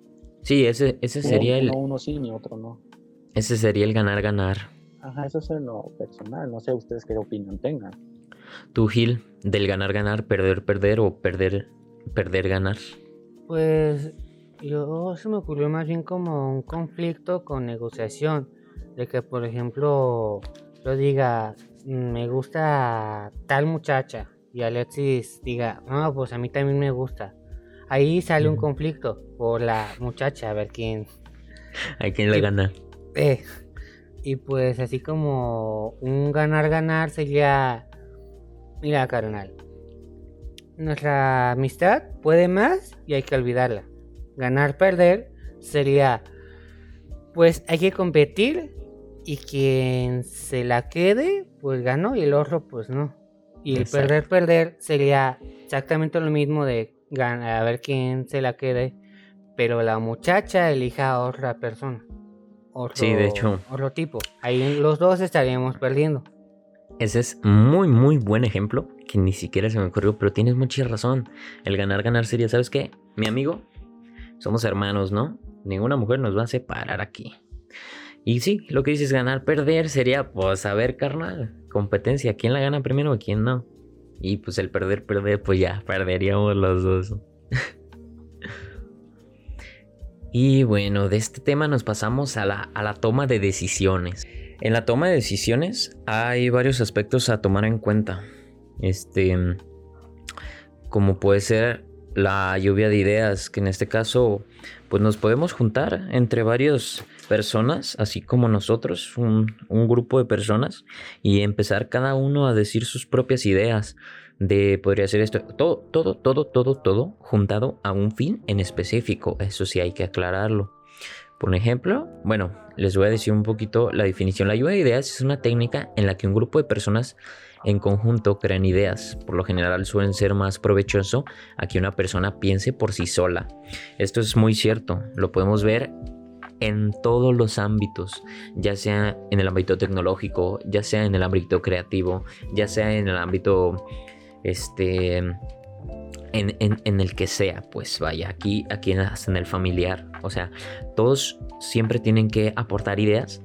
Sí, ese, ese sería el. No uno sí ni otro no. Ese sería el ganar-ganar. Ajá, eso es en lo personal. No sé ustedes qué opinión tengan. Tú, Gil, del ganar-ganar, perder-perder o perder-perder-ganar. Pues yo se me ocurrió más bien como un conflicto con negociación de que, por ejemplo, yo diga, mm, me gusta tal muchacha y Alexis diga, no, pues a mí también me gusta. Ahí sale un conflicto por la muchacha, a ver quién. ¿A quién le gana? Eh, y pues así como un ganar-ganar sería, mira, carnal, nuestra amistad puede más y hay que olvidarla. Ganar-perder sería pues hay que competir y quien se la quede, pues ganó y el otro, pues no. Y el perder, perder sería exactamente lo mismo de ganar, a ver quién se la quede, pero la muchacha elija a otra persona. Sí, de hecho. Otro tipo. Ahí los dos estaríamos perdiendo. Ese es muy, muy buen ejemplo que ni siquiera se me ocurrió, pero tienes mucha razón. El ganar, ganar sería, ¿sabes qué? Mi amigo, somos hermanos, ¿no? Ninguna mujer nos va a separar aquí. Y sí, lo que dices ganar, perder sería, pues, a ver, carnal, competencia, ¿quién la gana primero o quién no? Y pues el perder, perder, pues ya, perderíamos los dos. Y bueno, de este tema nos pasamos a la, a la toma de decisiones. En la toma de decisiones hay varios aspectos a tomar en cuenta. Este, como puede ser la lluvia de ideas, que en este caso, pues nos podemos juntar entre varias personas, así como nosotros, un, un grupo de personas, y empezar cada uno a decir sus propias ideas de podría ser esto, todo, todo, todo, todo, todo juntado a un fin en específico. Eso sí hay que aclararlo. Por ejemplo, bueno, les voy a decir un poquito la definición. La lluvia de ideas es una técnica en la que un grupo de personas en conjunto crean ideas. Por lo general suelen ser más provechoso a que una persona piense por sí sola. Esto es muy cierto, lo podemos ver en todos los ámbitos, ya sea en el ámbito tecnológico, ya sea en el ámbito creativo, ya sea en el ámbito este en, el que sea, pues vaya, aquí, aquí en el familiar. O sea, todos siempre tienen que aportar ideas.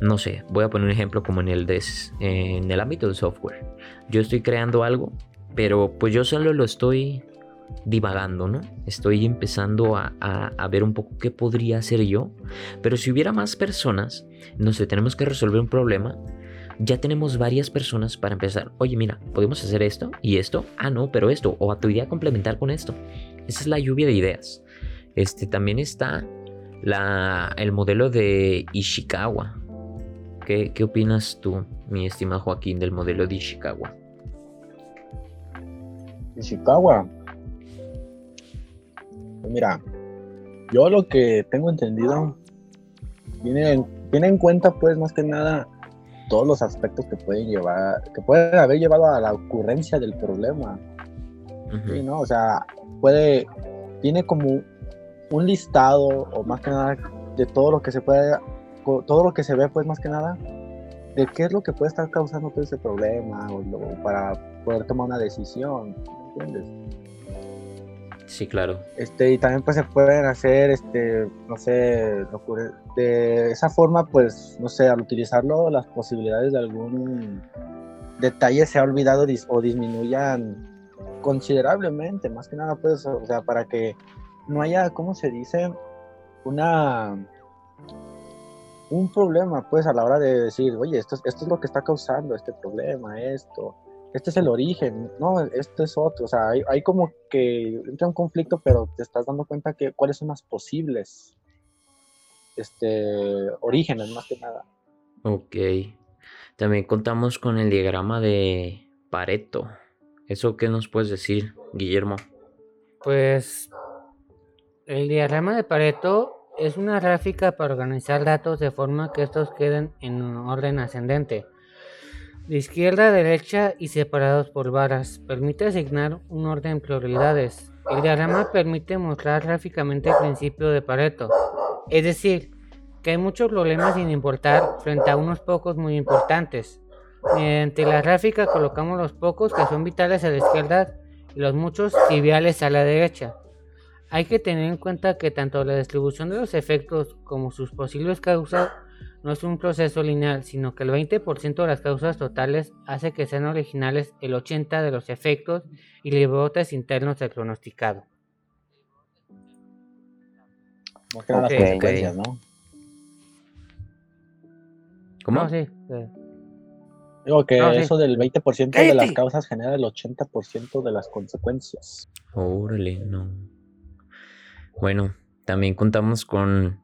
No sé, voy a poner un ejemplo como en el, en el ámbito del software. Yo estoy creando algo, pero pues yo solo lo estoy divagando, ¿no? Estoy empezando a, a, ver un poco qué podría hacer yo. Pero si hubiera más personas, no sé, tenemos que resolver un problema ya tenemos varias personas para empezar. Oye, mira, podemos hacer esto y esto. Ah, no, pero esto. O a tu idea complementar con esto. Esa es la lluvia de ideas. Este también está la, el modelo de Ishikawa. ¿Qué, ¿Qué opinas tú, mi estimado Joaquín, del modelo de Ishikawa? Ishikawa. Pues mira, yo lo que tengo entendido tiene, tiene en cuenta pues más que nada todos los aspectos que pueden llevar, que pueden haber llevado a la ocurrencia del problema. sí, ¿no? O sea, puede, tiene como un listado, o más que nada, de todo lo que se puede, todo lo que se ve, pues más que nada, de qué es lo que puede estar causando todo ese problema, o, para poder tomar una decisión, ¿entiendes? Sí, claro. Este, y también pues se pueden hacer, este, no sé, de esa forma, pues, no sé, al utilizarlo, las posibilidades de algún detalle se ha olvidado o disminuyan considerablemente, más que nada, pues, o sea, para que no haya, ¿cómo se dice? Una un problema, pues, a la hora de decir, oye, esto, esto es lo que está causando este problema, esto, este es el origen, no, esto es otro, o sea, hay, como que entra un conflicto, pero te estás dando cuenta que cuáles son las posibles este, orígenes, más que nada. Ok. También contamos con el diagrama de Pareto. ¿Eso qué nos puedes decir, Guillermo? Pues el diagrama de Pareto es una gráfica para organizar datos de forma que estos queden en un orden ascendente de izquierda a derecha y separados por varas. Permite asignar un orden de prioridades. El diagrama permite mostrar gráficamente el principio de Pareto, es decir, que hay muchos problemas sin importar frente a unos pocos muy importantes. Mediante la gráfica colocamos los pocos que son vitales a la izquierda y los muchos triviales a la derecha. Hay que tener en cuenta que tanto la distribución de los efectos como sus posibles causas no es un proceso lineal, sino que el 20% de las causas totales hace que sean originales el 80% de los efectos y rebotes internos del pronosticado. Más que las consecuencias, ¿no? ¿Cómo? sí. Digo que eso del 20% de las causas genera el 80% de las consecuencias. Órale, no. Bueno, también contamos con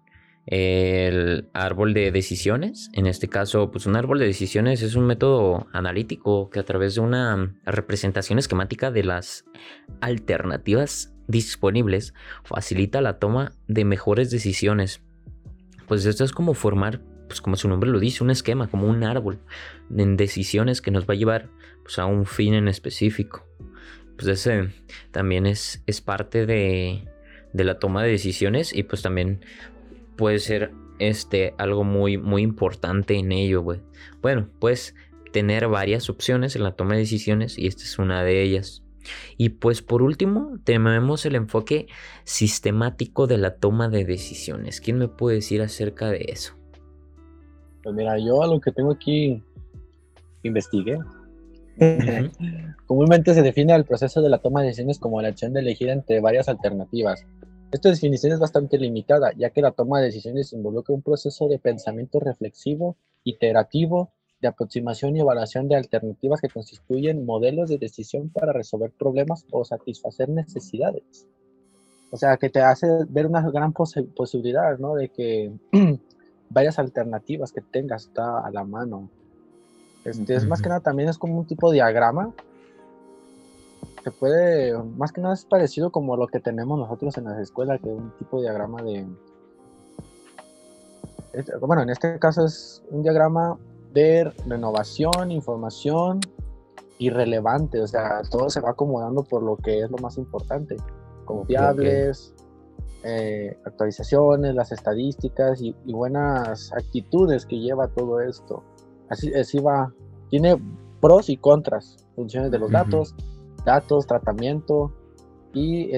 el árbol de decisiones. En este caso, pues un árbol de decisiones es un método analítico que a través de una representación esquemática de las alternativas disponibles facilita la toma de mejores decisiones. pues esto es como formar, pues como su nombre lo dice, un esquema, como un árbol en decisiones que nos va a llevar pues, a un fin en específico. Pues ese también es, es parte de, de la toma de decisiones y pues también puede ser este algo muy muy importante en ello, güey. Bueno, pues tener varias opciones en la toma de decisiones y esta es una de ellas. Y pues por último, tenemos el enfoque sistemático de la toma de decisiones. ¿Quién me puede decir acerca de eso? Pues mira, yo a lo que tengo aquí investigué. Comúnmente se define el proceso de la toma de decisiones como la acción de elegir entre varias alternativas. Esta definición es bastante limitada, ya que la toma de decisiones involucra un proceso de pensamiento reflexivo, iterativo, de aproximación y evaluación de alternativas que constituyen modelos de decisión para resolver problemas o satisfacer necesidades. O sea, que te hace ver una gran posibilidad, ¿no? De que varias alternativas que tengas está a la mano. Este, es más que nada también es como un tipo de diagrama. Se puede, más que nada es parecido como lo que tenemos nosotros en las escuelas, que es un tipo de diagrama de... Bueno, en este caso es un diagrama de renovación, información irrelevante, o sea, todo se va acomodando por lo que es lo más importante, confiables, eh, actualizaciones, las estadísticas y, buenas actitudes que lleva todo esto. Así, así va, tiene pros y contras, funciones de los datos, datos, tratamiento y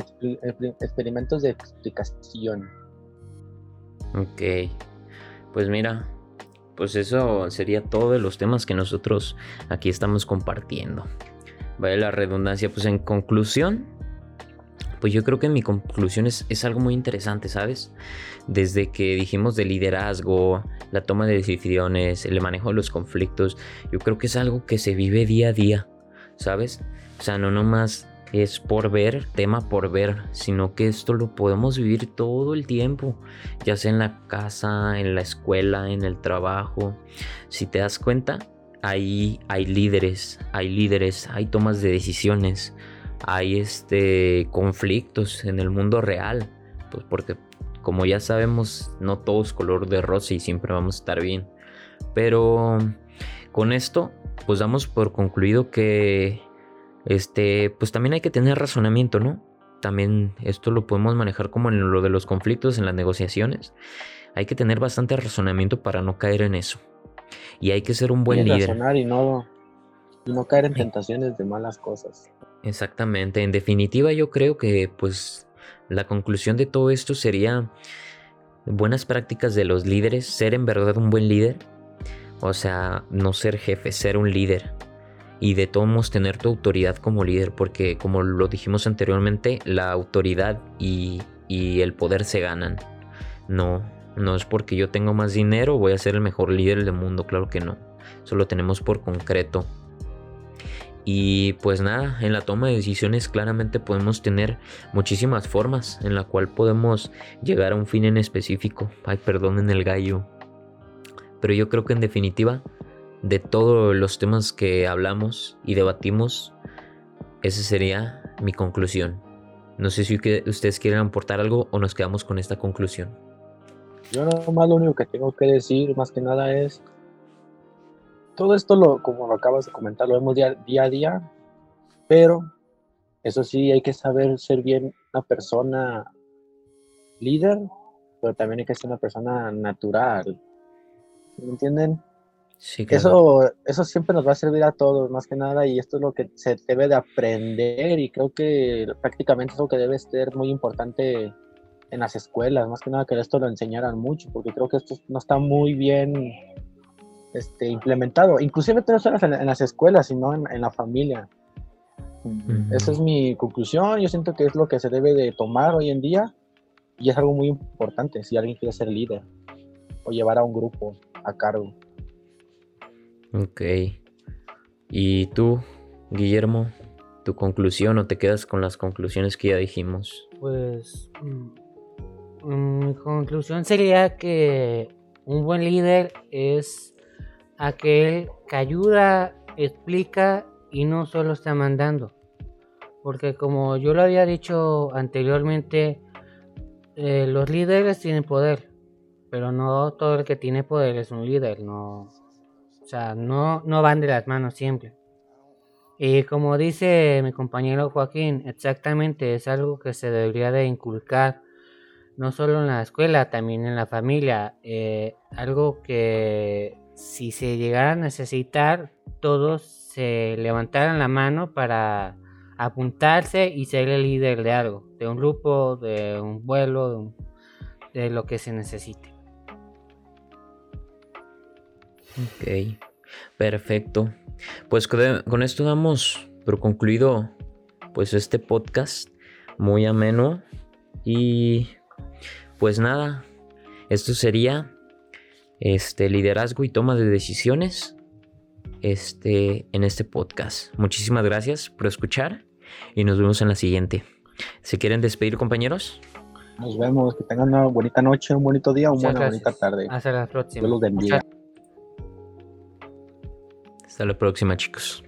experimentos de explicación. Ok, pues mira, pues eso sería todo de los temas que nosotros aquí estamos compartiendo. Vaya la redundancia, pues en conclusión, pues yo creo que mi conclusión es, es, algo muy interesante, ¿sabes? Desde que dijimos de liderazgo, la toma de decisiones, el manejo de los conflictos, yo creo que es algo que se vive día a día, ¿sabes? O sea, no nomás es por ver, tema por ver, sino que esto lo podemos vivir todo el tiempo, ya sea en la casa, en la escuela, en el trabajo. Si te das cuenta, ahí hay líderes, hay líderes, hay tomas de decisiones, hay este conflictos en el mundo real, pues porque como ya sabemos, no todo es color de rosa y siempre vamos a estar bien. Pero con esto, pues damos por concluido que este, pues también hay que tener razonamiento, ¿no? También esto lo podemos manejar como en lo de los conflictos, en las negociaciones. Hay que tener bastante razonamiento para no caer en eso. Y hay que ser un buen líder. Razonar y no, y no caer en tentaciones de malas cosas. Exactamente. En definitiva, yo creo que pues la conclusión de todo esto sería buenas prácticas de los líderes, ser en verdad un buen líder. O sea, no ser jefe, ser un líder y de todos tener tu autoridad como líder, porque como lo dijimos anteriormente, la autoridad y, el poder se ganan. No, no es porque yo tengo más dinero voy a ser el mejor líder del mundo, claro que no. Solo tenemos por concreto. Y pues nada, en la toma de decisiones claramente podemos tener muchísimas formas en la cual podemos llegar a un fin en específico. Ay, perdón en el gallo. Pero yo creo que en definitiva de todos los temas que hablamos y debatimos, esa sería mi conclusión. No sé si ustedes quieren aportar algo o nos quedamos con esta conclusión. Yo nomás lo único que tengo que decir más que nada es, todo esto, lo, como lo acabas de comentar, lo vemos día, día a día, pero eso sí, hay que saber ser bien una persona líder, pero también hay que ser una persona natural. ¿Me entienden? Eso, eso siempre nos va a servir a todos, más que nada, y esto es lo que se debe de aprender y creo que prácticamente es lo que debe ser muy importante en las escuelas, más que nada que esto lo enseñaran mucho, porque creo que esto no está muy bien este, implementado, inclusive no solo en, las escuelas, sino en, la familia. Esa es mi conclusión, yo siento que es lo que se debe de tomar hoy en día y es algo muy importante si alguien quiere ser líder o llevar a un grupo a cargo. Ok. ¿Y tú, Guillermo, tu conclusión o te quedas con las conclusiones que ya dijimos? Pues mm, mm, mi conclusión sería que un buen líder es aquel que ayuda, explica y no solo está mandando. Porque como yo lo había dicho anteriormente, eh, los líderes tienen poder, pero no todo el que tiene poder es un líder, no, o sea, no, no van de las manos siempre. Y como dice mi compañero Joaquín, exactamente es algo que se debería de inculcar no solo en la escuela, también en la familia. Eh, algo que si se llegara a necesitar, todos se levantaran la mano para apuntarse y ser el líder de algo, de un grupo, de un vuelo, de, lo que se necesite. Ok, perfecto. Pues con esto damos por concluido pues este podcast muy ameno y pues nada, esto sería este liderazgo y toma de decisiones este en este podcast. Muchísimas gracias por escuchar y nos vemos en la siguiente. ¿Se quieren despedir, compañeros? Nos vemos, que tengan una bonita noche, un bonito día, una bonita tarde. Hasta la próxima. Dios los bendiga. Hasta la próxima, chicos.